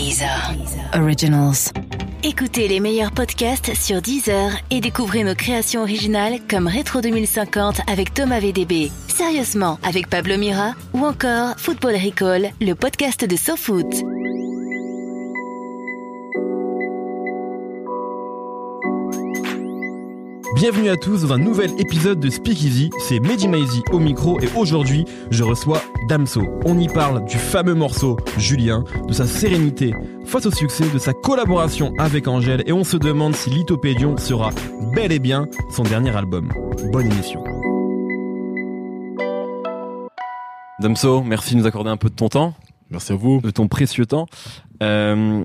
Deezer. Originals. Écoutez les meilleurs podcasts sur Deezer et découvrez nos créations originales comme Rétro 2050 avec Thomas VDB, Sérieusement avec Pablo Mira ou encore Football Recall, le podcast de SoFoot. Bienvenue à tous dans un nouvel épisode de Speakeasy, c'est Mehdi Maizy au micro et aujourd'hui je reçois Damso. On y parle du fameux morceau Julien, de sa sérénité face au succès, de sa collaboration avec Angèle et on se demande si Lithopédion sera bel et bien son dernier album. Bonne émission. Damso, merci de nous accorder un peu de ton temps. Merci à vous. De ton précieux temps. Euh,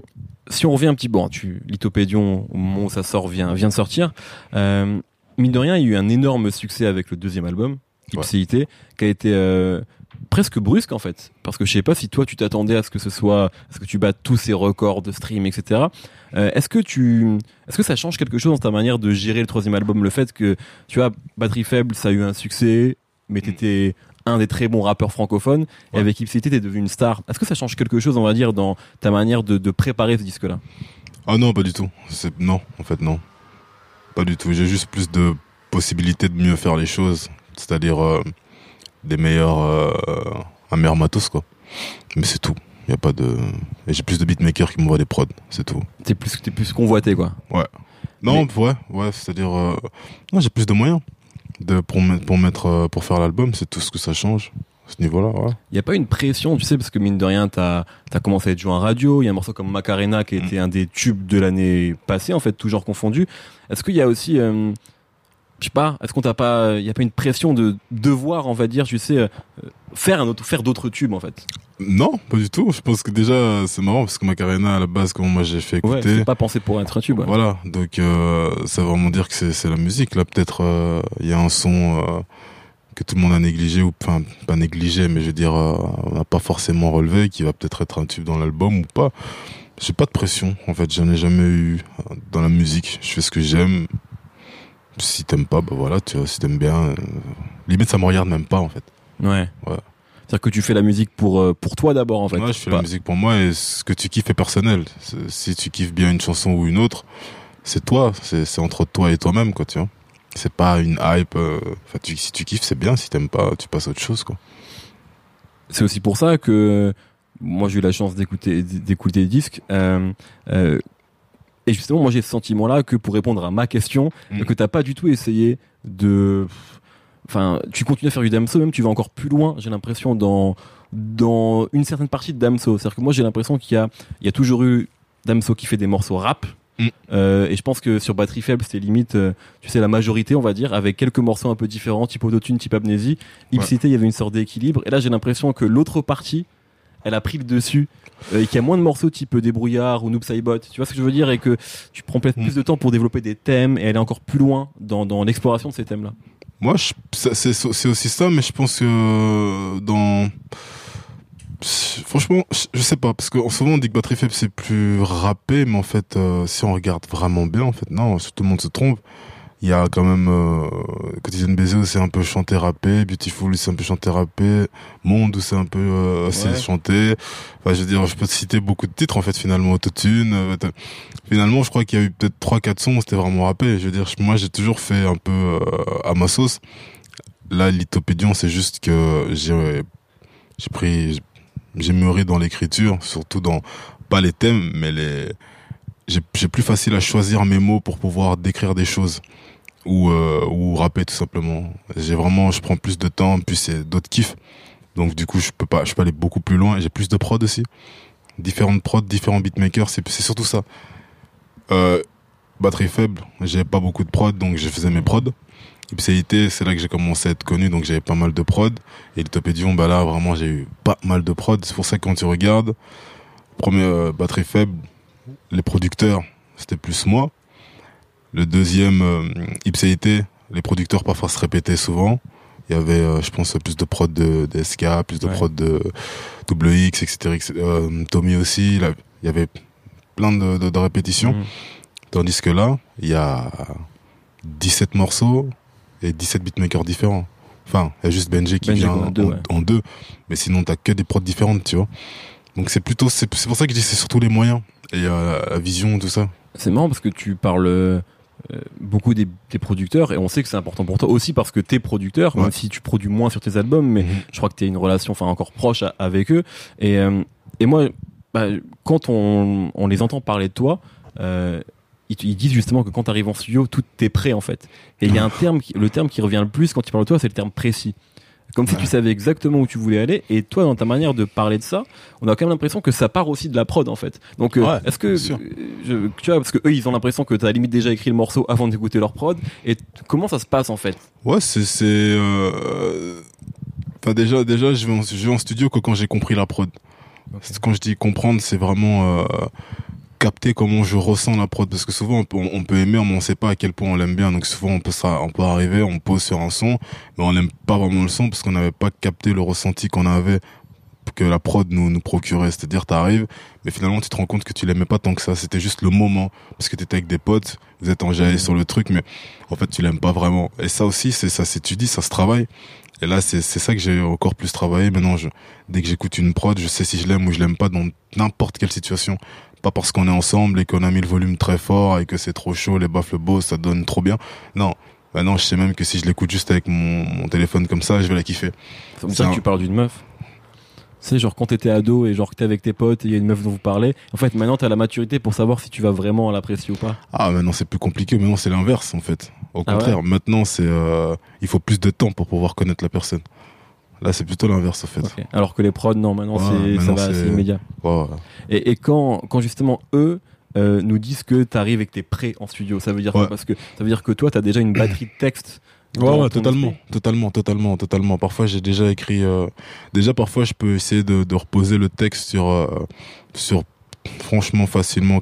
si on revient un petit bon, tu Lithopédion au moment où ça sort vient vient de sortir. Euh, mine de rien, il y a eu un énorme succès avec le deuxième album, Ipséité, qui a été euh, presque brusque en fait, parce que je sais pas si toi tu t'attendais à ce que ce soit, à ce que tu battes tous ces records de stream, etc. Euh, est-ce que tu, est-ce que ça change quelque chose dans ta manière de gérer le troisième album, le fait que tu vois batterie faible, ça a eu un succès, mais t'étais un des très bons rappeurs francophones. Et avec Ipsité, t'es devenu une star. Est-ce que ça change quelque chose, on va dire, dans ta manière de, de préparer ce disque-là? Ah non, pas du tout. C'est non, en fait non, pas du tout. J'ai juste plus de possibilités de mieux faire les choses, c'est-à-dire euh, des meilleurs, euh, un meilleur matos quoi. Mais c'est tout. Y a pas de. J'ai plus de beatmakers qui m'envoient des prods, c'est tout. T'es plus, t'es plus convoité, quoi. Ouais. Non, ouais, ouais, c'est-à-dire, euh, non, j'ai plus de moyens de pour mettre euh, pour faire l'album, c'est tout ce que ça change ce niveau-là. Il y a pas une pression, tu sais, parce que mine de rien, t'as as commencé à être joué en radio. Il y a un morceau comme Macarena qui été un des tubes de l'année passée, en fait, toujours confondu. Est-ce qu'il y a aussi, euh, je sais pas, est-ce qu'on t'a pas, il y a pas une pression de devoir, on va dire, tu sais, euh, faire un autre, faire d'autres tubes, en fait? Non, pas du tout. Je pense que déjà c'est marrant parce que Macarena à la base, comment moi j'ai fait Ouais, écouter. c'est pas pensé pour être un tube. ouais. Voilà, donc euh, ça veut vraiment dire que c'est la musique. Là, peut-être euh, il y a un son euh, que tout le monde a négligé ou enfin pas négligé, mais je veux dire euh, on n'a pas forcément relevé, qui va peut-être être un tube dans l'album ou pas. J'ai pas de pression. En fait, j'en ai jamais eu euh, dans la musique. Je fais ce que j'aime. Si t'aimes pas, bah voilà. Tu vois, si t'aimes bien, limite ça me regarde même pas en fait. Ouais. Ouais. C'est-à-dire que tu fais la musique pour euh, pour toi d'abord, en fait. Moi, je fais Pas- la musique pour moi et ce que tu kiffes est personnel. Si tu kiffes bien une chanson ou une autre, c'est toi. C'est entre toi et toi-même, quoi, tu vois. C'est pas une hype. euh, Enfin, tu- si tu kiffes, c'est bien. Si t'aimes pas, tu passes à autre chose, quoi. c'est aussi pour ça que moi j'ai eu la chance d'écouter d'écouter les disques euh, euh, et justement moi j'ai ce sentiment là que pour répondre à ma question Mm. que t'as pas du tout essayé de enfin tu continues à faire du Damso même tu vas encore plus loin j'ai l'impression dans dans une certaine partie de Damso c'est à dire que moi j'ai l'impression qu'il y a il y a toujours eu Damso qui fait des morceaux rap Mm. Euh, et je pense que sur Batterie Faible, c'était limite, euh, tu sais, la majorité, on va dire, avec quelques morceaux un peu différents, type autotune, type amnésie. Ipsité, il y avait une sorte d'équilibre. Et là, j'ai l'impression que l'autre partie, elle a pris le dessus. euh, et qu'il y a moins de morceaux type débrouillard ou Noob Saibot. Tu vois ce que je veux dire? Et que tu prends peut-être Mm. plus de temps pour développer des thèmes et aller encore plus loin dans, dans l'exploration de ces thèmes-là. Moi, c'est aussi ça, mais je pense que dans franchement, je- sais pas parce qu'en ce moment on dit que Batterie Faible c'est plus rappé, mais en fait, euh, si on regarde vraiment bien, en fait, non, tout le monde se trompe. Il y a quand même euh, Quotidienne Baiser où c'est un peu chanté rappé, Beautiful où c'est un peu chanté rappé, Monde où c'est un peu euh, aussi Ouais. chanté. Enfin, je veux dire, je peux te citer beaucoup de titres en fait finalement autotune. euh, finalement, je crois qu'il y a eu peut-être trois quatre sons où c'était vraiment rappé. Je veux dire, moi j'ai toujours fait un peu euh, à ma sauce. Là, Lithopédion, c'est juste que j'ai j'ai pris j'ai mûri dans l'écriture, surtout dans pas les thèmes, mais les j'ai plus facile à choisir mes mots pour pouvoir décrire des choses ou euh, ou rapper tout simplement. J'ai vraiment je prends plus de temps, puis c'est d'autres kiffs. Donc du coup, je peux pas je peux aller beaucoup plus loin j'ai plus de prod aussi. Différentes prods, différents beatmakers, c'est c'est surtout ça. Euh, batterie faible, j'avais pas beaucoup de prod donc je faisais mes prods. Ipséité, c'est là que j'ai commencé à être connu, donc j'avais pas mal de prod. Et Lithopédion, bah là, vraiment, j'ai eu pas mal de prod. C'est pour ça que quand tu regardes, premier euh, batterie faible, les producteurs, c'était plus moi. Le deuxième, euh, Ipséité, les producteurs parfois se répétaient souvent. Il y avait, euh, je pense, plus de prod de, de SK, plus de Ouais. prod de WX, etc. etc. Euh, Tommy aussi, là, il y avait plein de, de, de répétitions. Mhm. Tandis que là, il y a 17 morceaux et 17 beatmakers différents. Enfin, il y a juste Benji qui Benji, vient quoi, en deux, ouais. en deux. Mais sinon, t'as que des prods différentes, tu vois. Donc c'est plutôt, c'est pour ça que je dis c'est surtout les moyens et euh, la vision, tout ça. C'est marrant parce que tu parles euh, beaucoup des, des, producteurs et on sait que c'est important pour toi aussi parce que t'es producteur, même si tu produis moins sur tes albums, mais mhm. je crois que t'es une relation, enfin encore proche avec eux. Et, euh, et moi, bah, quand on, on, les entend parler de toi, euh, ils, ils, disent justement que quand tu arrives en studio, tout est prêt en fait. Et il y a un terme, le terme qui revient le plus quand tu parles de toi, c'est le terme précis. Comme si tu savais exactement où tu voulais aller. Et toi, dans ta manière de parler de ça, on a quand même l'impression que ça part aussi de la prod, en fait. Donc, euh, est-ce que, je, tu vois, parce que eux, ils ont l'impression que tu as limite déjà écrit le morceau avant d'écouter leur prod. Et comment ça se passe, en fait? Ouais, c'est, c'est, euh... enfin, déjà, déjà, je vais en, je vais en studio que quand j'ai compris la prod. Quand je dis comprendre, c'est vraiment, euh capter comment je ressens la prod parce que souvent on peut, on peut aimer mais on sait pas à quel point on l'aime bien. Donc souvent on peut ça on peut arriver on pose sur un son mais on n'aime pas vraiment le son parce qu'on n'avait pas capté le ressenti qu'on avait que la prod nous nous procurait. C'est-à-dire t'arrives mais finalement tu te rends compte que tu l'aimais pas tant que ça. C'était juste le moment. Parce que t'étais avec des potes vous êtes enjaillés sur le truc mais en fait tu l'aimes pas vraiment. Et ça aussi c'est ça s'étudie ça se travaille. Et là, c'est ça que j'ai encore plus travaillé. Maintenant, je, dès que j'écoute une prod, je sais si je l'aime ou je l'aime pas dans n'importe quelle situation pas parce qu'on est ensemble et qu'on a mis le volume très fort et que c'est trop chaud, les baffles beaux, ça donne trop bien. Non. Maintenant, je sais même que si je l'écoute juste avec mon, téléphone comme ça, je vais la kiffer. C'est ça que tu parles d'une meuf. C'est genre quand t'étais ado et genre que t'es avec tes potes et il y a une meuf dont vous parlez. En fait, maintenant t'as la maturité pour savoir si tu vas vraiment l'apprécier ou pas. Ah, maintenant c'est plus compliqué. Maintenant c'est l'inverse en fait. Au ah contraire, maintenant c'est euh, il faut plus de temps pour pouvoir connaître la personne. Là, c'est plutôt l'inverse, en fait. Alors que les prods, non, maintenant, c'est, ça va, c'est immédiat. Et, et, quand, quand justement, eux, euh, nous disent que tu arrives et que tu es prêt en studio, ça veut dire quoi Parce que ça veut dire que toi, tu as déjà une batterie de texte. Ouais, totalement, totalement, totalement, totalement. Parfois, j'ai déjà écrit. Euh, déjà, parfois, je peux essayer de, de reposer le texte sur, euh, sur franchement, facilement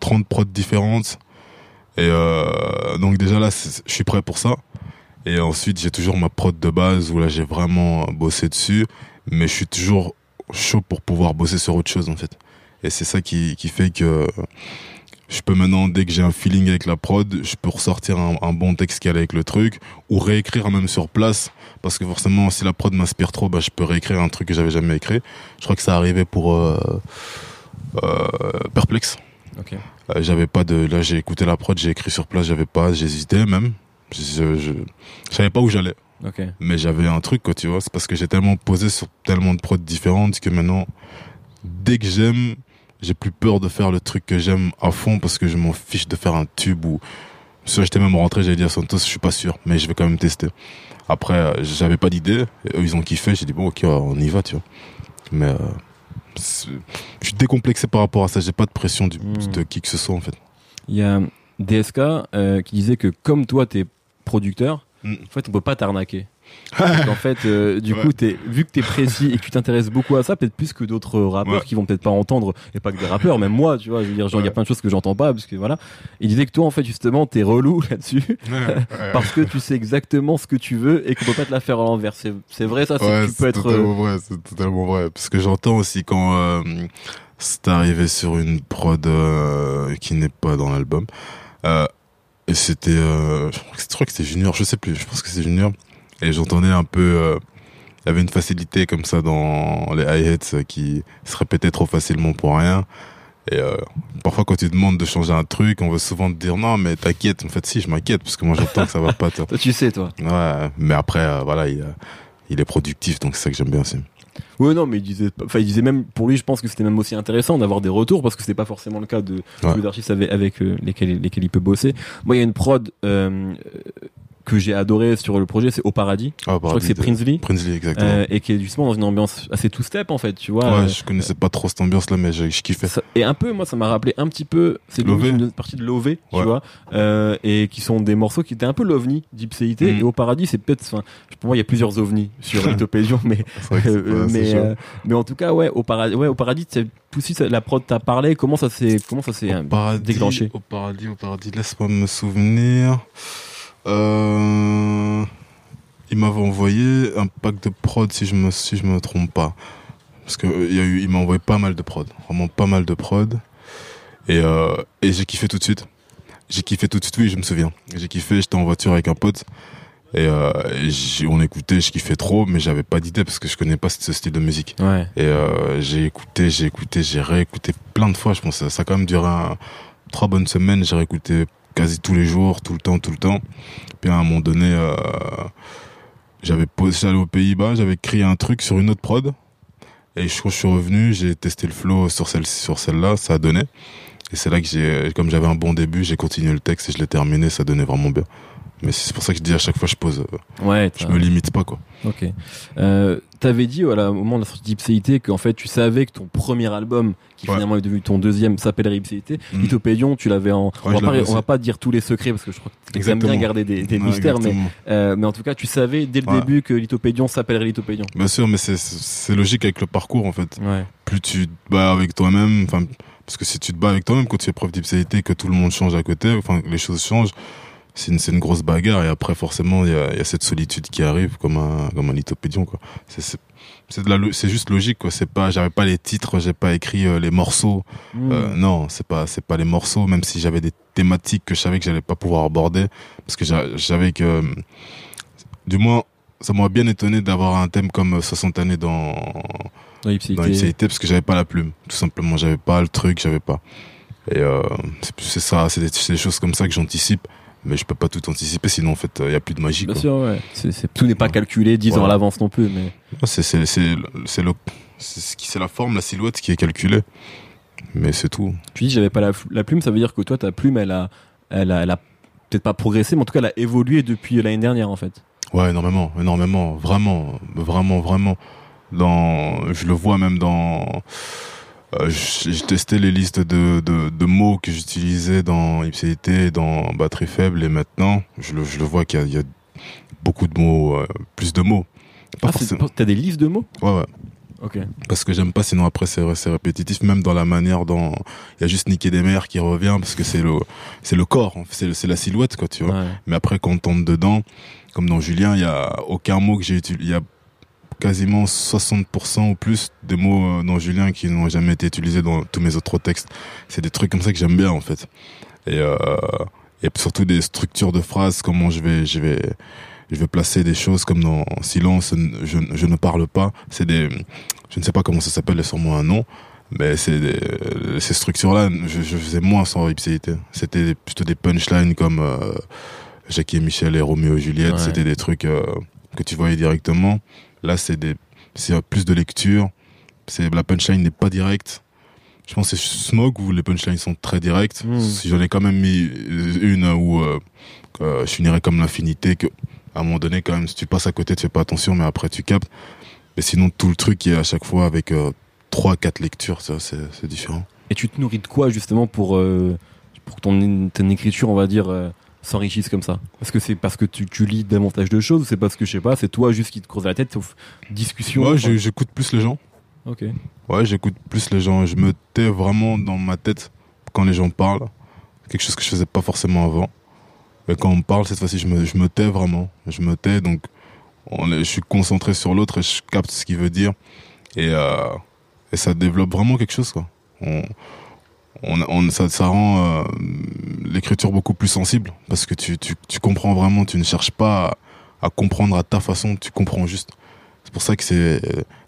30 prods différentes. Et donc, déjà là, je suis prêt pour ça. Et ensuite, j'ai toujours ma prod de base où là, j'ai vraiment bossé dessus. Mais je suis toujours chaud pour pouvoir bosser sur autre chose, en fait. Et c'est ça qui, qui fait que je peux maintenant, dès que j'ai un feeling avec la prod, je peux ressortir un, bon texte qui allait avec le truc, ou réécrire même sur place, parce que forcément, si la prod m'inspire trop, bah, je peux réécrire un truc que j'avais jamais écrit. Je crois que ça arrivait pour euh, euh. Okay. Euh, j'avais pas de, là j'ai écouté la prod, j'ai écrit sur place, j'avais pas, j'hésitais même, je, je, savais pas où j'allais. Mais j'avais un truc, quoi, tu vois. C'est parce que j'ai tellement posé sur tellement de prods différentes que maintenant, dès que j'aime, j'ai plus peur de faire le truc que j'aime à fond parce que je m'en fiche de faire un tube ou, si j'étais même rentré, j'allais dire Santos, je suis pas sûr, mais je vais quand même tester. Après, j'avais pas d'idée, eux ils ont kiffé, j'ai dit bon, ok, on y va, tu vois. Mais, euh, je suis décomplexé par rapport à ça, j'ai pas de pression du, hmm. de qui que ce soit, en fait. Il y a DSK euh, qui disait que comme toi, t'es producteur, mm. en fait, on peut pas t'arnaquer. en fait, euh, du coup, es, vu que tu es précis et que tu t'intéresses beaucoup à ça, peut-être plus que d'autres rappeurs qui vont peut-être pas entendre, et pas que des rappeurs, même moi, tu vois, je veux dire, genre, il y a plein de choses que j'entends pas, parce que voilà. Il disait que toi, en fait, justement, t'es relou là-dessus, parce que tu sais exactement ce que tu veux et qu'on peut pas te la faire à l'envers. C'est vrai, ça, c'est tu peux être. Totalement vrai, c'est totalement vrai. Parce que j'entends aussi quand euh, c'est arrivé sur une prod euh, qui n'est pas dans l'album. Euh, et c'était, euh, je crois que c'était Junior, je sais plus, je pense que c'est Junior. Et j'entendais un peu, euh, il y avait une facilité comme ça dans les hi-hats qui se répétaient trop facilement pour rien. Et euh, parfois, quand tu demandes de changer un truc, on veut souvent te dire non, mais t'inquiète. En fait, si, je m'inquiète parce que moi, j'entends que ça va pas. toi, tu sais, toi. Ouais, mais après, euh, voilà, il, il est productif, donc c'est ça que j'aime bien aussi. Oui, non, mais il disait, enfin, il disait même, pour lui, je pense que c'était même aussi intéressant d'avoir des retours parce que c'était pas forcément le cas de tous les artistes avec, avec euh, lesquels, lesquels il peut bosser. Moi, il y a une prod euh, que j'ai adoré sur le projet, c'est Au Paradis. Ah, je crois que c'est Prinsley. Prinsley, exactement. Euh, et qui est justement dans une ambiance assez two-step, en fait, tu vois. Ouais, je connaissais pas trop cette ambiance-là, mais je, je kiffais. et un peu, moi, ça m'a rappelé un petit peu, c'est une partie de l'OV, tu vois, euh, et qui sont des morceaux qui étaient un peu l'OVNI d'Ipséité. Mm. Et Au Paradis, c'est peut-être, enfin, pour moi, il y a plusieurs OVNI sur Litopédion, mais, euh, mais, euh, mais en tout cas, ouais, Au Paradis, ouais, Au Paradis, c'est aussi la prod t'a parlé, comment ça s'est, comment ça s'est déclenché? Au Paradis, Au Paradis, laisse-moi me souvenir. Euh, il m'avait envoyé un pack de prod si je me si je me trompe pas, parce que il y a eu il m'a envoyé pas mal de prod, vraiment pas mal de prod, et euh, et j'ai kiffé tout de suite. J'ai kiffé tout de suite, oui, je me souviens. J'ai kiffé, j'étais en voiture avec un pote. Et, euh, on écoutait, je kiffais trop, mais j'avais pas d'idée parce que je connais pas ce, ce style de musique. Ouais. Et euh, j'ai écouté, j'ai écouté, j'ai réécouté plein de fois. Je pense que ça a quand même duré un- trois bonnes semaines. J'ai réécouté quasi tous les jours, tout le temps, tout le temps. Puis à un moment donné, euh, j'avais posé, j'allais aux Pays-Bas, j'avais créé un truc sur une autre prod. Et je je suis revenu, j'ai testé le flow sur celle sur celle-là, ça a donné. Et c'est là que j'ai, comme j'avais un bon début, j'ai continué le texte et je l'ai terminé, ça donnait vraiment bien. Mais c'est pour ça que je dis à chaque fois, je pose, Ouais. je me limite pas quoi. Ok. Euh, T'avais dit voilà, au moment de la sortie d'Ipséité qu'en fait tu savais que ton premier album, qui Ouais. finalement est devenu ton deuxième, s'appellerait Ipséité. Mm. Lithopédion, tu l'avais en. on, Ouais, va pas, on va pas dire tous les secrets parce que je crois que tu aimes bien garder des, des Ouais, mystères, mais, euh, mais en tout cas tu savais dès le début que Lithopédion s'appellerait Lithopédion. Bien sûr, mais c'est, logique avec le parcours en fait. Ouais. plus tu te bats avec toi-même, enfin, parce que si tu te bats avec toi-même, quand tu fais preuve d'ipséité, que tout le monde change à côté, enfin, les choses changent, c'est une, une grosse bagarre, et après, forcément, il y a, il y a cette solitude qui arrive, comme un, comme un lithopédion, quoi. C'est, c'est, juste logique, quoi. C'est pas, j'avais pas les titres, j'ai pas écrit euh, les morceaux. Mm. Euh, non, c'est pas, c'est pas les morceaux, même si j'avais des thématiques que je savais que j'allais pas pouvoir aborder, parce que j'a- j'avais que, euh, du moins, ça m'aurait bien étonné d'avoir un thème comme 60 années dans, Dans Ipséité. parce que j'avais pas la plume tout simplement j'avais pas le truc j'avais pas et euh, c'est ça c'est des, c'est des choses comme ça que j'anticipe mais je peux pas tout anticiper sinon en fait il y a plus de magie Bien quoi. sûr, ouais. Tout n'est pas Ouais. calculé 10 ans à l'avance non plus, mais. C'est c'est la forme la silhouette qui est calculée mais c'est tout Tu dis j'avais pas la, la plume, ça veut dire que toi ta plume elle a, elle a, elle a peut-être pas progressé, mais en tout cas elle a évolué depuis l'année dernière en fait. ouais énormément énormément vraiment vraiment vraiment dans je le vois même dans euh, j'ai testé les listes de, de, de mots que j'utilisais dans Ipséité, dans batterie faible, et maintenant, je le, je le vois qu'il y, a- il y a beaucoup de mots, euh, plus de mots. Pas Ah, forcément. T'as des listes de mots? Ouais, ouais. Ok. Parce que j'aime pas, sinon après c'est c'est répétitif, même dans la manière dont il y a juste Niquer des mers qui revient, parce que c'est le c'est le corps, c'est c'est la silhouette quoi, tu vois. Ouais. Mais après, quand on tombe dedans, comme dans Julien, il y a aucun mot que j'ai utilisé. Il y a quasiment 60% ou plus des mots euh, dans Julien qui n'ont jamais été utilisés dans tous mes autres textes. C'est des trucs comme ça que j'aime bien, en fait. Et, euh, et surtout des structures de phrases, comment je vais, je vais, je vais placer des choses comme dans Silence, je, je ne parle pas. C'est des, je ne sais pas comment ça s'appelle, sûrement un nom. Mais c'est des- ces structures-là, je, je faisais moins sans ipséité. C'était plutôt des punchlines comme euh, Jackie et Michel et Roméo et Juliette. Ouais. C'était des trucs euh, que tu voyais directement. Là, c'est des, c'est plus de lecture. C'est la punchline n'est pas directe. Je pense que c'est Smog où les punchlines sont très directes. Mm. Si j'en ai quand même mis une où euh, euh, je finirais comme l'infinité, que à un moment donné, quand même, si tu passes à côté, tu fais pas attention, mais après tu captes. Mais sinon, tout le truc est à chaque fois avec euh, trois, quatre lectures, ça, c'est différent. Et tu te nourris de quoi justement pour, euh, pour ton, ton écriture, on va dire, euh, s'enrichisse comme ça Est-ce que c'est parce que tu, tu lis davantage de choses ou c'est parce que, je sais pas, c'est toi juste qui te creuse la tête, sauf discussion Moi, j'ai- j'écoute plus les gens. Ok. Ouais, j'écoute plus les gens. Je me tais vraiment dans ma tête quand les gens parlent. Quelque chose que je faisais pas forcément avant. Mais quand on parle, cette fois-ci, je me, je me tais vraiment. Je me tais, donc on est- je suis concentré sur l'autre et je capte ce qu'il veut dire. Et, euh, et ça développe vraiment quelque chose, quoi. On, on, on- ça, ça rend euh, l'écriture beaucoup plus sensible parce que tu, tu, tu comprends vraiment, tu ne cherches pas à, à comprendre à ta façon, tu comprends juste. C'est pour ça que c'est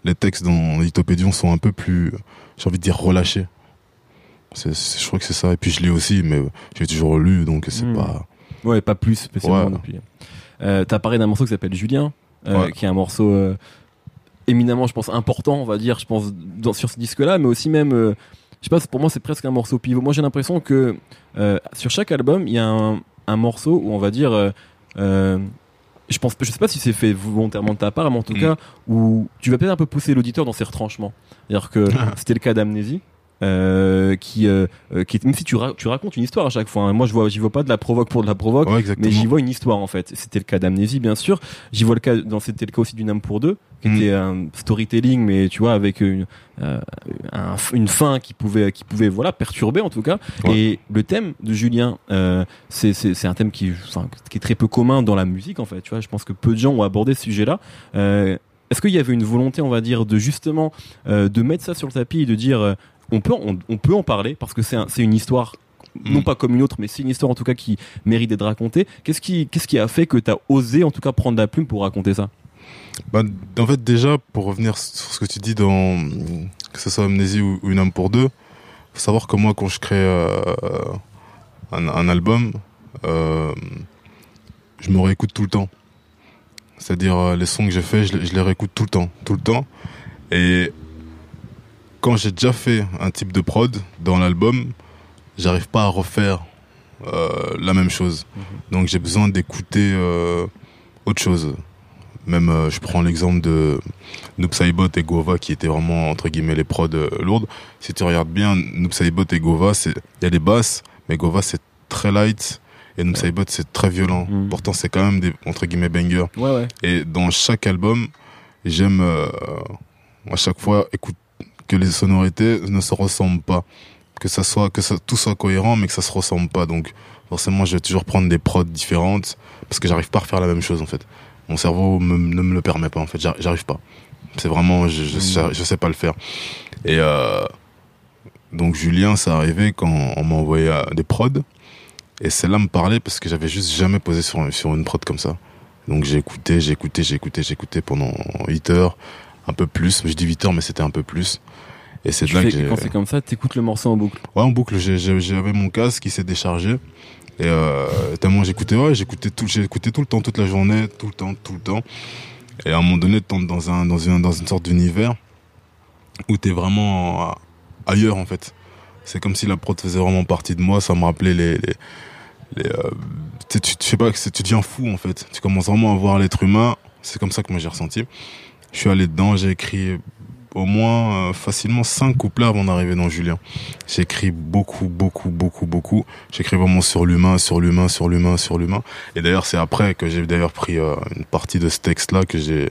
les textes dans Lithopédion sont un peu plus, j'ai envie de dire, relâchés. Je crois que c'est ça. Et puis je lis aussi, mais j'ai toujours lu, donc c'est Hmm. pas. Ouais, pas plus spécialement Ouais. depuis. Euh, T'as parlé d'un morceau qui s'appelle Julien, euh, Ouais. qui est un morceau éminemment, je pense, important, on va dire, je pense, dans, sur ce disque-là, mais aussi même, je sais pas, pour moi, c'est presque un morceau pivot. Moi, j'ai l'impression que euh, sur chaque album, il y a un, un morceau où on va dire, euh, euh, je pense, je sais pas si c'est fait volontairement de ta part, mais en tout Mm. cas, où tu vas peut-être un peu pousser l'auditeur dans ses retranchements. C'est-à-dire que Ah. c'était le cas d'Amnésie. Euh, qui, euh, euh, qui est, même si tu, ra- tu racontes une histoire à chaque fois, hein. moi je vois, j'y vois pas de la provoque pour de la provoque, Ouais, mais j'y vois une histoire en fait. C'était le cas d'Amnésie bien sûr. J'y vois le cas, dans c'était le cas aussi d'une âme pour deux, qui Mm. était un storytelling, mais tu vois avec une, euh, un- une fin qui pouvait, qui pouvait voilà perturber en tout cas. Ouais. Et le thème de Julien, euh, c'est un thème qui, enfin, qui est très peu commun dans la musique en fait. Tu vois, je pense que peu de gens ont abordé ce sujet-là. Euh, Est-ce qu'il y avait une volonté, on va dire, de justement euh, de mettre ça sur le tapis et de dire euh, on peut on, on peut en parler parce que c'est un- c'est une histoire non Mm. pas comme une autre, mais c'est une histoire en tout cas qui mérite d'être racontée. Qu'est-ce qui, qu'est-ce qui a fait que t'as osé en tout cas prendre la plume pour raconter ça? Bah, en fait, déjà, pour revenir sur ce que tu dis dans que ce soit Amnésie ou, Une âme pour deux, faut savoir que moi, quand je crée euh, un, un album, euh, je me réécoute tout le temps. C'est-à-dire euh, les sons que j'ai faits, je, les- je les réécoute tout le temps, tout le temps. Et quand j'ai déjà fait un type de prod dans l'album, j'arrive pas à refaire euh, la même chose. Donc j'ai besoin d'écouter euh, autre chose. Même, euh, je prends l'exemple de Noob Saibot et Gova qui étaient vraiment, entre guillemets, les prods lourdes. Si tu regardes bien, Noob Saibot et Gova, c'est, il y a des basses, mais Gova c'est très light et Noob Saibot c'est très violent. Mm. Pourtant, c'est quand même des, entre guillemets, bangers. Ouais, ouais. Et dans chaque album, j'aime à chaque fois écoute, que les sonorités ne se ressemblent pas. Que ça soit, que tout soit cohérent, mais que ça se ressemble pas. Donc, forcément, je vais toujours prendre des prods différentes parce que j'arrive pas à refaire la même chose, en fait. Mon cerveau ne me le permet pas, en fait. J'arri- J'arrive pas. C'est vraiment, je, je, sais pas le faire. Et, euh, donc, Julien, ça arrivé quand on m'a envoyé euh, des prods. Et celle-là me parlait parce que j'avais juste jamais posé sur, sur une prod comme ça. Donc j'ai écouté, j'ai écouté, j'ai écouté, j'ai écouté pendant 8 heures, un peu plus. Je dis 8 heures, mais c'était un peu plus. Et c'est là que j'ai... quand c'est comme ça, t'écoutes le morceau en boucle. Ouais, en boucle, j'avais mon casque qui s'est déchargé. Et euh, tellement j'écoutais, ouais, j'écoutais tout, écouté tout le temps, toute la journée, tout le temps, tout le temps. Et à un moment donné, tu tombes dans, un, dans, une, dans une sorte d'univers où t'es vraiment ailleurs, en fait. C'est comme si la prod faisait vraiment partie de moi. Ça me rappelait les... les, les, euh, tu, tu, sais pas, tu deviens fou, en fait. Tu commences vraiment à voir l'être humain. C'est comme ça que moi j'ai ressenti. Je suis allé dedans, j'ai écrit au moins euh, facilement cinq couplets avant d'arriver dans Julien. J'ai écrit beaucoup, beaucoup, beaucoup, beaucoup. J'ai écrit vraiment sur l'humain, sur l'humain, sur l'humain, sur l'humain. Et d'ailleurs, c'est après que j'ai d'ailleurs pris euh, une partie de ce texte-là que j'ai,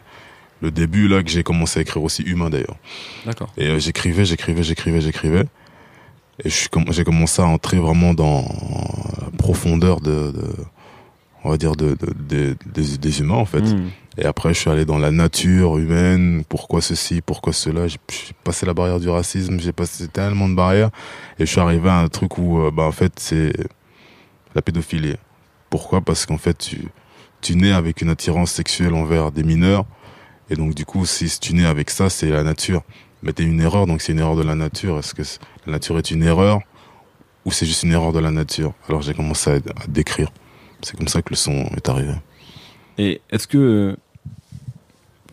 le début là, que j'ai commencé à écrire aussi humain d'ailleurs. D'accord. Et euh, j'écrivais, j'écrivais, j'écrivais, j'écrivais. Et j'ai commencé à entrer vraiment dans la profondeur de, de on va dire, de, de- de- des, des humains en fait. Mm. Et après, je suis allé dans la nature humaine, pourquoi ceci, pourquoi cela? J'ai passé la barrière du racisme, j'ai passé tellement de barrières. Et je suis arrivé à un truc où, euh, bah, en fait, c'est la pédophilie. Pourquoi? Parce qu'en fait, tu, tu nais avec une attirance sexuelle envers des mineurs. Et donc, du coup, si tu nais avec ça, c'est la nature. Mais t'es une erreur, donc c'est une erreur de la nature. Est-ce que la nature est une erreur ou c'est juste une erreur de la nature? Alors, j'ai commencé à, à décrire. C'est comme ça que le son est arrivé. Et est-ce que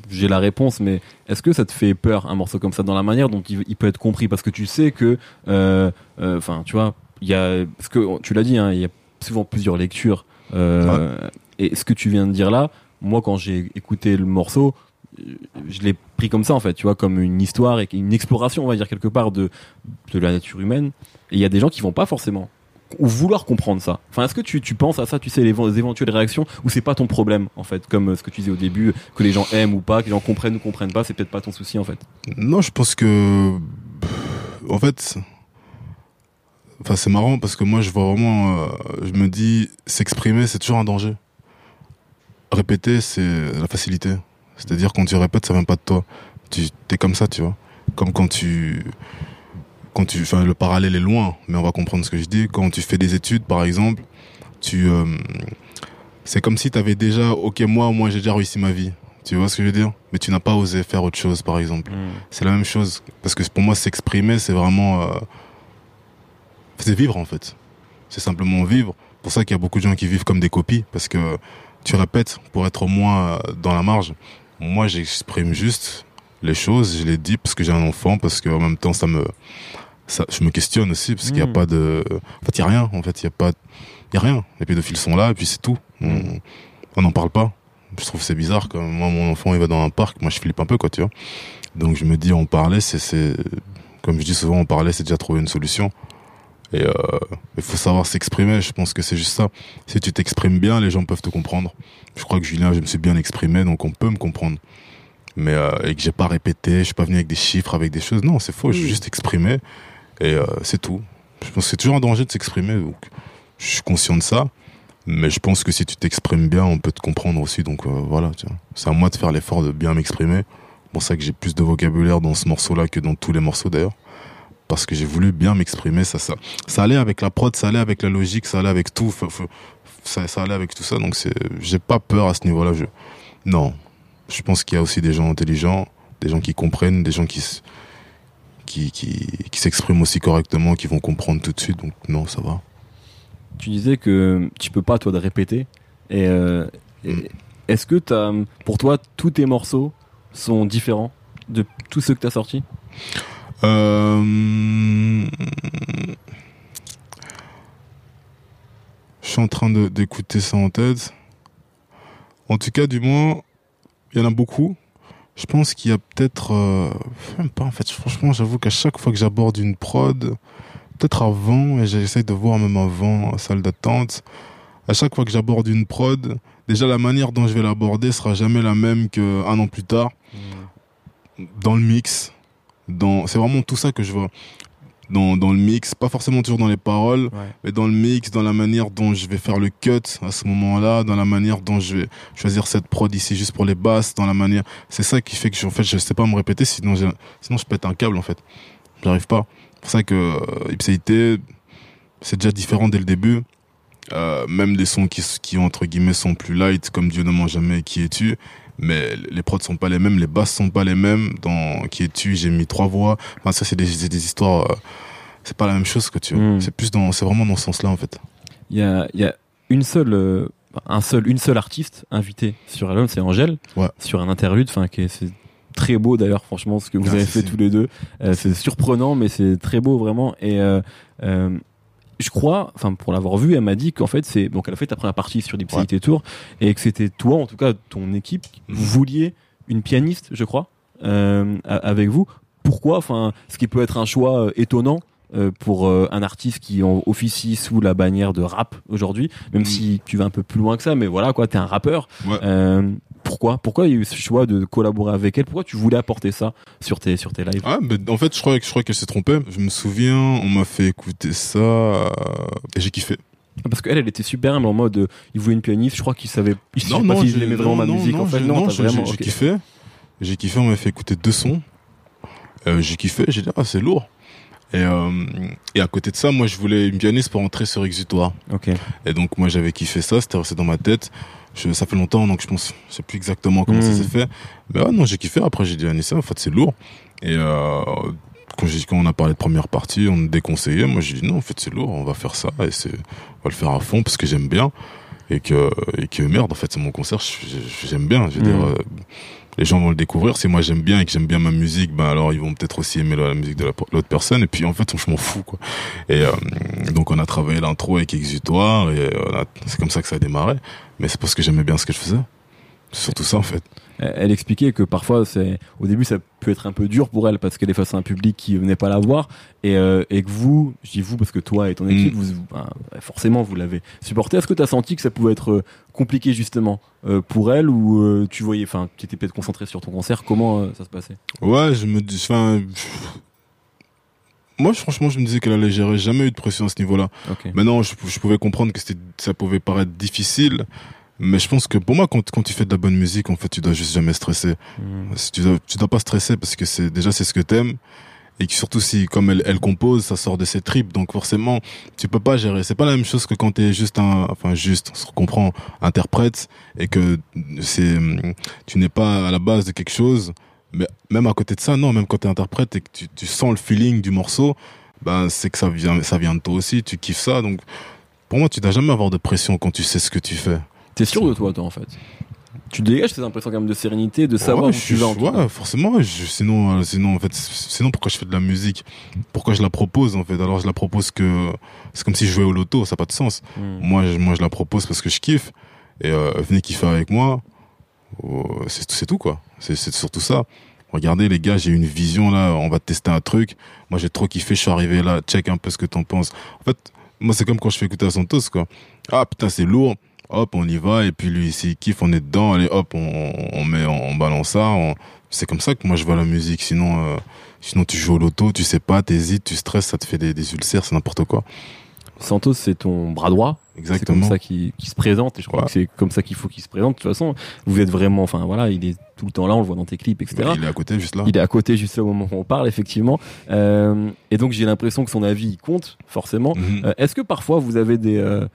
j'ai la réponse, mais est-ce que ça te fait peur un morceau comme ça dans la manière dont il, il peut être compris? Parce que tu sais que, euh, euh, enfin, tu vois, il y a, parce que tu l'as dit, hein, il y a souvent plusieurs lectures. Euh, Et ce que tu viens de dire là, moi, quand j'ai écouté le morceau, euh, je l'ai pris comme ça en fait, tu vois, comme une histoire et une exploration, on va dire quelque part de de la nature humaine. Et il y a des gens qui vont pas forcément ou vouloir comprendre ça. Enfin, est-ce que tu, tu penses à ça, tu sais, les, les éventuelles réactions, ou c'est pas ton problème, en fait, comme euh, ce que tu disais au début, que les gens aiment ou pas, que les gens comprennent ou comprennent pas, c'est peut-être pas ton souci, en fait? Non, je pense que, en fait, enfin c'est marrant parce que moi je vois vraiment, euh, je me dis, s'exprimer c'est toujours un danger. Répéter c'est la facilité. C'est-à-dire quand tu répètes ça vient pas de toi. Tu es comme ça, tu vois. Comme quand tu, quand tu, enfin le parallèle est loin, mais on va comprendre ce que je dis. Quand tu fais des études, par exemple, tu, euh, c'est comme si tu avais déjà, ok moi, moi j'ai déjà réussi ma vie. Tu vois ce que je veux dire? Mais tu n'as pas osé faire autre chose, par exemple. C'est la même chose. Parce que pour moi, s'exprimer, c'est vraiment... euh, c'est vivre, en fait. C'est simplement vivre. pour ça qu'il y a beaucoup de gens qui vivent comme des copies. Parce que tu répètes pour être au moins euh, dans la marge. Moi, j'exprime juste les choses. Je les dis parce que j'ai un enfant. Parce qu'en même temps, ça me... Ça, je me questionne aussi. Parce qu'il n'y a Mm. pas de... En fait, il n'y a rien. En fait, il n'y a pas... Il y a rien. Les pédophiles sont là et puis c'est tout. On on n'en parle pas. Je trouve c'est bizarre quand moi mon enfant il va dans un parc, moi je flippe un peu quoi tu vois. Donc je me dis en parler c'est c'est comme je dis souvent en parler c'est déjà trouver une solution. Et euh, il faut savoir s'exprimer, je pense que c'est juste ça. Si tu t'exprimes bien, les gens peuvent te comprendre. Je crois que Julien, je me suis bien exprimé donc on peut me comprendre. Mais euh, et que j'ai pas répété, je suis pas venu avec des chiffres, avec des choses. Non, c'est faux, je suis Oui. juste exprimé et euh, c'est tout. Je pense que c'est toujours un danger de s'exprimer donc je suis conscient de ça. Mais je pense que si tu t'exprimes bien, on peut te comprendre aussi. Donc euh, voilà, c'est à moi de faire l'effort de bien m'exprimer. Pour ça que j'ai plus de vocabulaire dans ce morceau-là que dans tous les morceaux d'ailleurs. parce que j'ai voulu bien m'exprimer. Ça, ça, ça allait avec la prod, ça allait avec la logique, ça allait avec tout. Ça, ça allait avec tout ça. Donc c'est, j'ai pas peur à ce niveau-là. Je, non, je pense qu'il y a aussi des gens intelligents, des gens qui comprennent, des gens qui qui, qui, qui s'expriment aussi correctement, qui vont comprendre tout de suite. Donc non, ça va. Tu disais que tu peux pas toi de répéter. Et, euh, Mm. est-ce que as, pour toi tous tes morceaux sont différents de tous ceux que tu as sortis? Euh... Je suis en train d'écouter ça en tête. En tout cas, du moins, il y en a beaucoup. Je pense qu'il y a peut-être... euh, Même pas, en fait. Franchement, j'avoue qu'à chaque fois que j'aborde une prod, peut-être avant, et j'essaye de voir même avant, en salle d'attente, à chaque fois que j'aborde une prod, déjà la manière dont je vais l'aborder sera jamais la même qu'un an plus tard. Dans le mix, dans c'est vraiment tout ça que je vois dans, dans le mix, pas forcément toujours dans les paroles, Ouais. mais dans le mix, dans la manière dont je vais faire le cut à ce moment-là, dans la manière dont je vais choisir cette prod ici juste pour les basses, dans la manière, c'est ça qui fait que je, en fait je sais pas me répéter, sinon sinon je pète un câble en fait, j'arrive pas. C'est pour ça que euh, Ipséité, c'est déjà différent dès le début. Euh, même des sons qui, qui entre guillemets sont plus light comme Dieu ne ment jamais qui es-tu mais les prods sont pas les mêmes les basses sont pas les mêmes dans qui es-tu j'ai mis trois voix enfin ça c'est des, histoires euh, c'est pas la même chose que tu vois Mm. c'est plus dans c'est vraiment dans ce sens là en fait Il y a, il y a une seule, euh, un seul, une seule artiste invitée sur l'album, c'est Angèle, Ouais. sur un interlude, enfin qui est- c'est très beau d'ailleurs, franchement, ce que vous Ah, avez fait tous les deux. Euh, c'est surprenant, mais c'est très beau vraiment. Et euh, je crois, enfin pour l'avoir vu, elle m'a dit qu'en fait c'est donc elle a fait ta première partie sur l'Ipséité Tour et que c'était toi, en tout cas ton équipe, Mhm. vous vouliez une pianiste, je crois, euh, avec vous. Pourquoi Enfin, ce qui peut être un choix euh, étonnant euh, pour euh, un artiste qui en officie sous la bannière de rap aujourd'hui, même Mm. si tu vas un peu plus loin que ça, mais voilà quoi, t'es un rappeur. Ouais. Euh, pourquoi? Pourquoi il y a eu ce choix de collaborer avec elle? Pourquoi tu voulais apporter ça sur tes sur tes lives? Ah en fait je crois que je crois qu'elle s'est trompée je me souviens on m'a fait écouter ça euh, et j'ai kiffé Parce qu'elle, elle était super humble en mode, euh, il voulait une pianiste. Je crois qu'il savait, il savait pas s'il j'ai- aimait vraiment ma non, musique. non, en fait, non, j'ai- kiffé j'ai kiffé on m'a fait écouter deux sons euh, j'ai kiffé j'ai dit ah c'est lourd et, euh, et à côté de ça, moi, je voulais une pianiste pour entrer sur Exutoire. Ok. Et donc moi j'avais kiffé ça, c'était resté dans ma tête. Je, ça fait longtemps donc je pense, je sais plus exactement comment ça Mm. s'est fait. Mais ouais, non j'ai kiffé. Après j'ai dit à Anissa, en fait c'est lourd. Et euh, quand, j'ai- quand on a parlé de première partie, on me déconseillait. Moi j'ai dit non en fait c'est lourd, on va faire ça et c'est, on va le faire à fond parce que j'aime bien et que et que merde en fait c'est mon concert, j'aime bien. Je veux dire, euh, les gens vont le découvrir. Si moi j'aime bien et que j'aime bien ma musique, ben alors ils vont peut-être aussi aimer la, musique de la- l'autre personne. Et puis en fait, je m'en fous quoi. Et euh, donc on a travaillé l'intro avec Exutoire et euh, c'est comme ça que ça a démarré. Mais c'est parce que j'aimais bien ce que je faisais. C'est surtout ça en fait. Elle expliquait que parfois, c'est au début, ça peut être un peu dur pour elle parce qu'elle est face à un public qui venait pas la voir et, euh, et que vous, je dis vous parce que toi et ton équipe, Mm. vous, ben, forcément, vous l'avez supporté. Est-ce que tu as senti que ça pouvait être euh, compliqué justement euh, pour elle ou euh, tu voyais, enfin, tu étais peut-être concentré sur ton concert? Comment ça se passait? Ouais, je me dis, enfin, moi franchement je me disais qu'elle allait gérer. Jamais eu de pression à ce niveau-là. Ok. Maintenant, je, je pouvais comprendre que c'était, ça pouvait paraître difficile. Mais je pense que pour moi, quand, quand tu fais de la bonne musique, en fait, tu dois juste jamais stresser. Mm. Si Tu dois, tu dois pas stresser parce que c'est déjà c'est ce que t'aimes et que surtout si comme elle, elle compose, ça sort de ses tripes, donc forcément tu peux pas gérer. C'est pas la même chose que quand t'es juste un, enfin juste, on se comprend, interprète et que c'est, tu n'es pas à la base de quelque chose. Mais même à côté de ça, non, même quand t'es interprète et que tu, tu sens le feeling du morceau, ben c'est que ça vient, ça vient de toi aussi. Tu kiffes ça, donc pour moi tu dois jamais avoir de pression quand tu sais ce que tu fais. T'es sûr de toi, toi, en fait? Tu dégages cette impression quand même de sérénité, de savoir Ouais, où je tu suis- vas en tout ouais, forcément. Je, sinon, euh, sinon, en fait, sinon, pourquoi je fais de la musique? Pourquoi je la propose, en fait? Alors, je la propose que c'est comme si je jouais au loto, ça n'a pas de sens. Mm. Moi, je, moi, je la propose parce que je kiffe et euh, venez kiffer avec moi. Oh, c'est c'est tout quoi. C'est c'est surtout ça. Regardez les gars, j'ai une vision là. On va tester un truc. Moi, j'ai trop kiffé. Je suis arrivé là. Check un peu ce que t'en penses. En fait, moi, c'est comme quand je fais écouter à Santos quoi. Ah putain, c'est lourd. Hop, on y va. Et puis lui, s'il kiffe, on est dedans. Allez, hop, on, on met, on balance ça. on- C'est comme ça que moi je vois la musique. Sinon, euh, sinon tu joues au loto, tu sais pas, t'hésites, tu stresses, ça te fait des, des ulcères, c'est n'importe quoi. Santos, c'est ton bras droit. C'est comme ça qu'il se présente et je crois que c'est comme ça qu'il faut qu'il se présente. De toute façon, vous êtes vraiment, enfin voilà, il est tout le temps là, on le voit dans tes clips, etc. il est à côté juste là. Il est à côté juste là au moment où on parle, effectivement. Euh, et donc j'ai l'impression que son avis compte forcément. Mhm. Euh, est-ce que parfois vous avez des euh,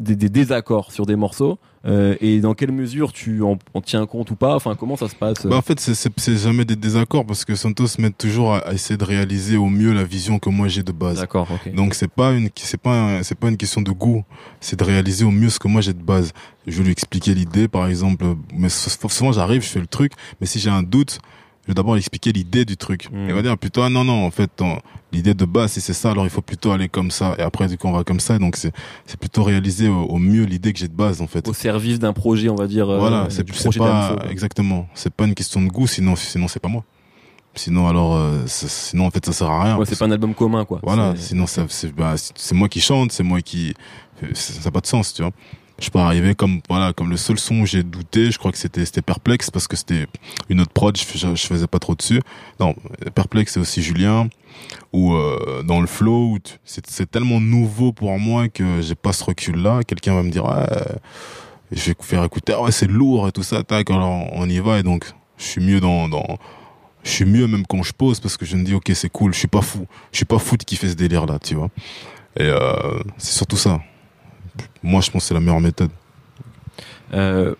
des, désaccords sur des morceaux euh, et dans quelle mesure tu en, tiens compte ou pas Enfin, comment ça se passe bah En fait, c'est jamais des désaccords parce que Santos m'aide toujours à, essayer de réaliser au mieux la vision que moi j'ai de base. D'accord. Donc c'est pas une c'est pas c'est pas une question de goût, c'est de réaliser au mieux ce que moi j'ai de base. Je vais lui expliquer l'idée, par exemple, mais souvent j'arrive, je fais le truc, mais si j'ai un doute, je vais d'abord expliquer l'idée du truc. Il va dire plutôt, ah non, non, en fait, l'idée de base, si c'est ça, alors il faut plutôt aller comme ça. Et après, du coup, on va comme ça. Donc, c'est, c'est plutôt réaliser au, mieux l'idée que j'ai de base, en fait. Au service d'un projet, on va dire. Euh, voilà, c'est, c'est pas, exactement. C'est pas une question de goût, sinon, sinon, c'est pas moi. Sinon, alors, euh, sinon, en fait, ça sert à rien. Ouais, c'est pas un album commun, quoi. Voilà, sinon, c'est, bah, c'est moi qui chante, c'est moi qui, ça n'a pas de sens, tu vois je peux arriver comme voilà comme le seul son où j'ai douté je crois que c'était c'était perplexe parce que c'était une autre prod je, je, faisais pas trop dessus. Non perplexe c'est aussi Julien ou euh, dans le flow c'est tellement nouveau pour moi que j'ai pas ce recul là quelqu'un va me dire ouais, je vais faire écouter ouais c'est lourd et tout ça tac alors on y va et donc je suis mieux dans dans je suis mieux même quand je pose parce que je me dis ok c'est cool je suis pas fou je suis pas fou qui fait ce délire là tu vois. Et euh, c'est surtout ça moi, je pense que c'est la meilleure méthode. Euh,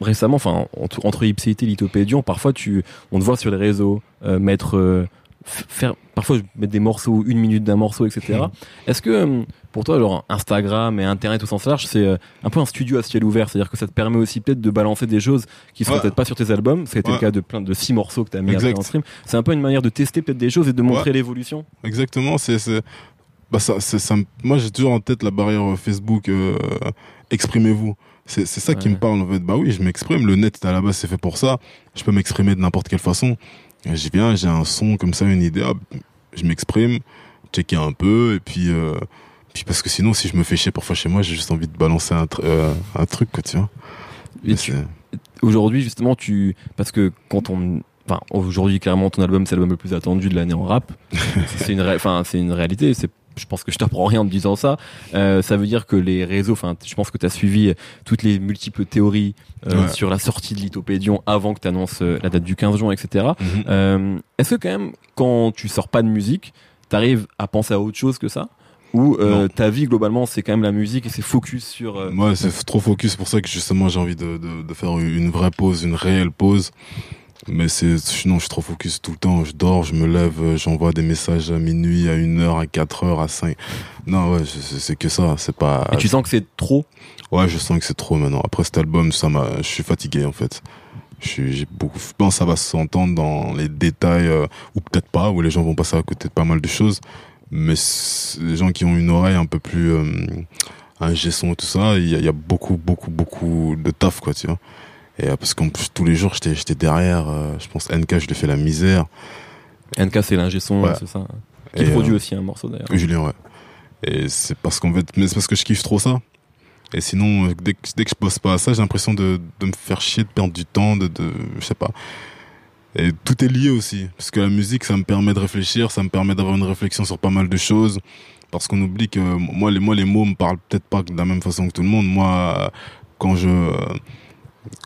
récemment, enfin entre, entre Ipséité et Lithopédion, parfois tu, on te voit sur les réseaux euh, mettre, euh, faire, parfois mettre des morceaux, une minute d'un morceau, etc. Est-ce que pour toi, genre Instagram et Internet au sens large, c'est un peu un studio à ciel ouvert, c'est-à-dire que ça te permet aussi peut-être de balancer des choses qui sont peut-être pas sur tes albums. C'était le cas de plein de six morceaux que tu as mis en stream. C'est un peu une manière de tester peut-être des choses et de montrer l'évolution. Exactement, c'est bah ça, ça, moi j'ai toujours en tête la barrière Facebook. Euh, exprimez-vous. C'est ça qui me parle en fait. Bah oui, je m'exprime. Le net à la base c'est fait pour ça. Je peux m'exprimer de n'importe quelle façon. Je viens, j'ai un son comme ça, une idée. je m'exprime, checker un peu et puis. Euh, puis parce que sinon, si je me fais chier pour chez moi, j'ai juste envie de balancer un, euh, un truc, quoi, tu vois. Aujourd'hui, justement, tu parce que quand on enfin aujourd'hui clairement ton album c'est l'album le plus attendu de l'année en rap c'est une enfin c'est une réalité c'est je pense que je t'apprends rien en me disant ça. Euh, ça veut dire que les réseaux, enfin, je pense que tu as suivi toutes les multiples théories euh, sur la sortie de Lithopédion avant que tu annonces euh, la date du 15 juin, etc. Mhm. euh, Est-ce que quand même, quand tu sors pas de musique, tu arrives à penser à autre chose que ça? Ou euh, ta vie globalement c'est quand même la musique et c'est focus sur euh... ouais c'est trop focus pour ça que justement j'ai envie de, de, de, faire une vraie pause une réelle pause mais c'est, sinon, je suis trop focus tout le temps. Je dors, je me lève, euh, j'envoie des messages à minuit, à une heure, à 4 heures, à 5. Non, ouais, c'est que ça. C'est pas. Et tu sens que c'est trop? Ouais, je sens que c'est trop maintenant. Après cet album, ça m'a, je suis fatigué, en fait. J'ai beaucoup, je pense que ça va s'entendre dans les détails, euh, ou peut-être pas, où les gens vont passer à côté de pas mal de choses. Mais les gens qui ont une oreille un peu plus, euh, un gesson et tout ça, il y a, y a beaucoup, beaucoup, beaucoup de taf, quoi, tu vois. Et euh, parce qu'en plus tous les jours j'étais j'étais derrière. Euh, je pense NK je lui fais la misère. NK c'est l'ingé son, c'est ça. Qui produit euh, aussi un morceau d'ailleurs. Julien ouais. Et c'est parce qu'en fait, mais c'est parce que je kiffe trop ça. Et sinon, dès que, dès que je pose pas à ça, j'ai l'impression de, de me faire chier, de perdre du temps, de, de, je sais pas. Et tout est lié aussi. Parce que la musique, ça me permet de réfléchir, ça me permet d'avoir une réflexion sur pas mal de choses. Parce qu'on oublie que moi, les, moi, les mots me parlent peut-être pas de la même façon que tout le monde. Moi, quand je,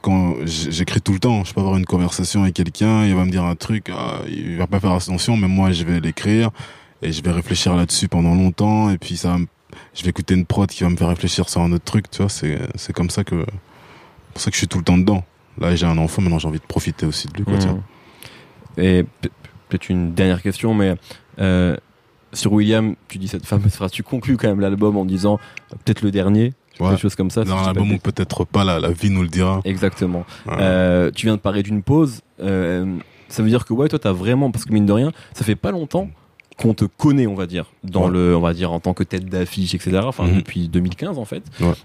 quand j'écris tout le temps, je peux avoir une conversation avec quelqu'un, il va me dire un truc, ah, il va pas faire attention, mais moi je vais l'écrire et je vais réfléchir là-dessus pendant longtemps et puis ça, je vais écouter une prod qui va me faire réfléchir sur un autre truc, tu vois, c'est c'est comme ça que pour ça que je suis tout le temps dedans. Là j'ai un enfant, maintenant j'ai envie de profiter aussi de lui. Mmh. Et peut-être une dernière question, mais euh, sur William, tu dis cette fameuse phrase, tu conclus quand même l'album en disant peut-être le dernier, ouais. quelque chose comme ça. Dans l'album ou peut-être pas, la, la, vie nous le dira. Exactement. Euh, tu viens de parler d'une pause. Euh, ça veut dire que ouais, toi, t'as vraiment, parce que mine de rien, ça fait pas longtemps qu'on te connaît, on va dire, dans le, on va dire en tant que tête d'affiche, etc. Enfin, mhm. depuis 2015 en fait.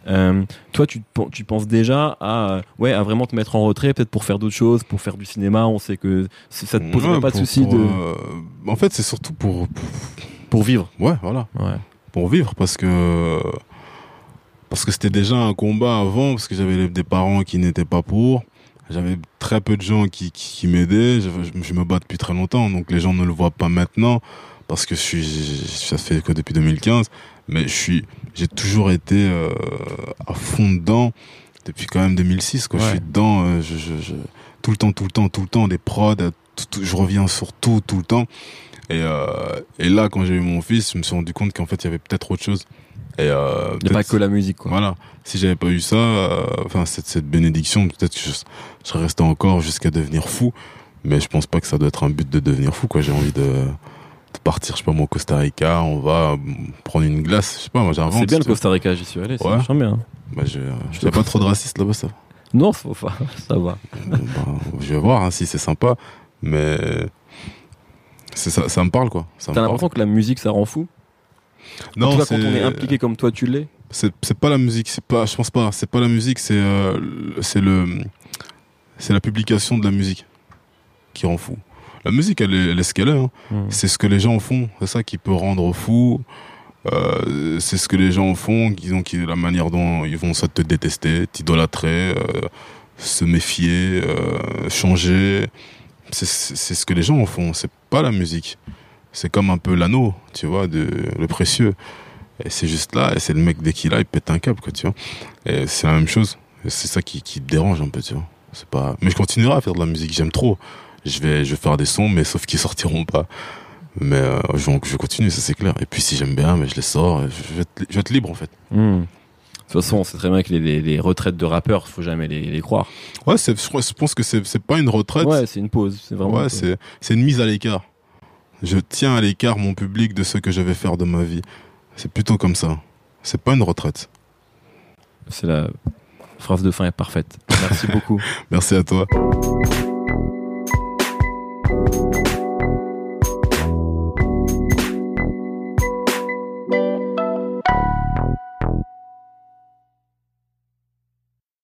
Euh, toi, tu, tu penses déjà à, ouais, à vraiment te mettre en retrait, peut-être pour faire d'autres choses, pour faire du cinéma. On sait que ça te poserait pas de soucis de. Euh, en fait, c'est surtout pour, pour, pour vivre. Ouais, voilà. Ouais. Pour vivre, parce que parce que c'était déjà un combat avant, parce que j'avais des parents qui n'étaient pas pour. J'avais très peu de gens qui, qui, m'aidaient. Je, je, me bats depuis très longtemps, donc les gens ne le voient pas maintenant, parce que je suis, ça fait que depuis 2015. Mais je suis, j'ai toujours été euh, à fond dedans depuis quand même 2006. Quoi. Je suis dedans, euh, je, je, je, tout le temps, tout le temps, tout le temps, des prods, je reviens sur tout, tout le temps. Et, euh, et là, quand j'ai eu mon fils, je me suis rendu compte qu'en fait, il y avait peut-être autre chose. Et euh, il n'y a pas que la musique, quoi. Voilà. Si j'avais pas eu ça, euh, enfin cette, cette bénédiction, peut-être que je, je, serais resté encore jusqu'à devenir fou. Mais je pense pas que ça doit être un but de devenir fou, quoi. J'ai envie de, de partir, je sais pas moi, au Costa Rica. On va prendre une glace. Je sais pas, moi j'invente. C'est bien le Costa Rica, j'y suis allé. C'est ouais. bien. Bah, je, je pas trop de racistes là-bas, ça. Non, faut pas. Ça va. bah, je vais voir hein, si c'est sympa, mais ça, ça me parle quoi. T'as l'impression que la musique ça rend fou? Non, en tout cas, quand on est impliqué comme toi, tu l'es. C'est c'est pas la musique, c'est pas, je pense pas, c'est pas la musique, c'est euh, c'est le c'est la publication de la musique qui rend fou. La musique, elle est, elle est ce qu'elle est. Hein. Hmm. C'est ce que les gens font. C'est ça qui peut rendre fou. Euh, c'est ce que les gens font, ont qui, la manière dont ils vont ça te détester, t'idolâtrer, euh, se méfier, euh, changer. C'est ce que les gens font. C'est pas la musique. C'est comme un peu l'anneau, tu vois, de, le précieux. Et c'est juste là, et c'est le mec dès qu'il a, il pète un câble, quoi, tu vois. Et c'est la même chose. C'est ça qui, qui te dérange un peu, tu vois. C'est pas. Mais je continuerai à faire de la musique. J'aime trop. Je vais, je vais faire des sons, mais sauf qu'ils sortiront pas. Mais euh, je, je continue, ça c'est clair. Et puis si j'aime bien, mais je les sors. Je vais, être, libre en fait. Hmm. De toute façon, on sait très bien que les, les, retraites de rappeurs, faut jamais les, les croire. Ouais, je, je pense que c'est pas une retraite. Ouais, c'est une pause. C'est vraiment. Ouais, c'est c'est une mise à l'écart. Je tiens à l'écart mon public de ce que je vais faire de ma vie. C'est plutôt comme ça. C'est pas une retraite. C'est la phrase de fin est parfaite. Merci beaucoup. Merci à toi.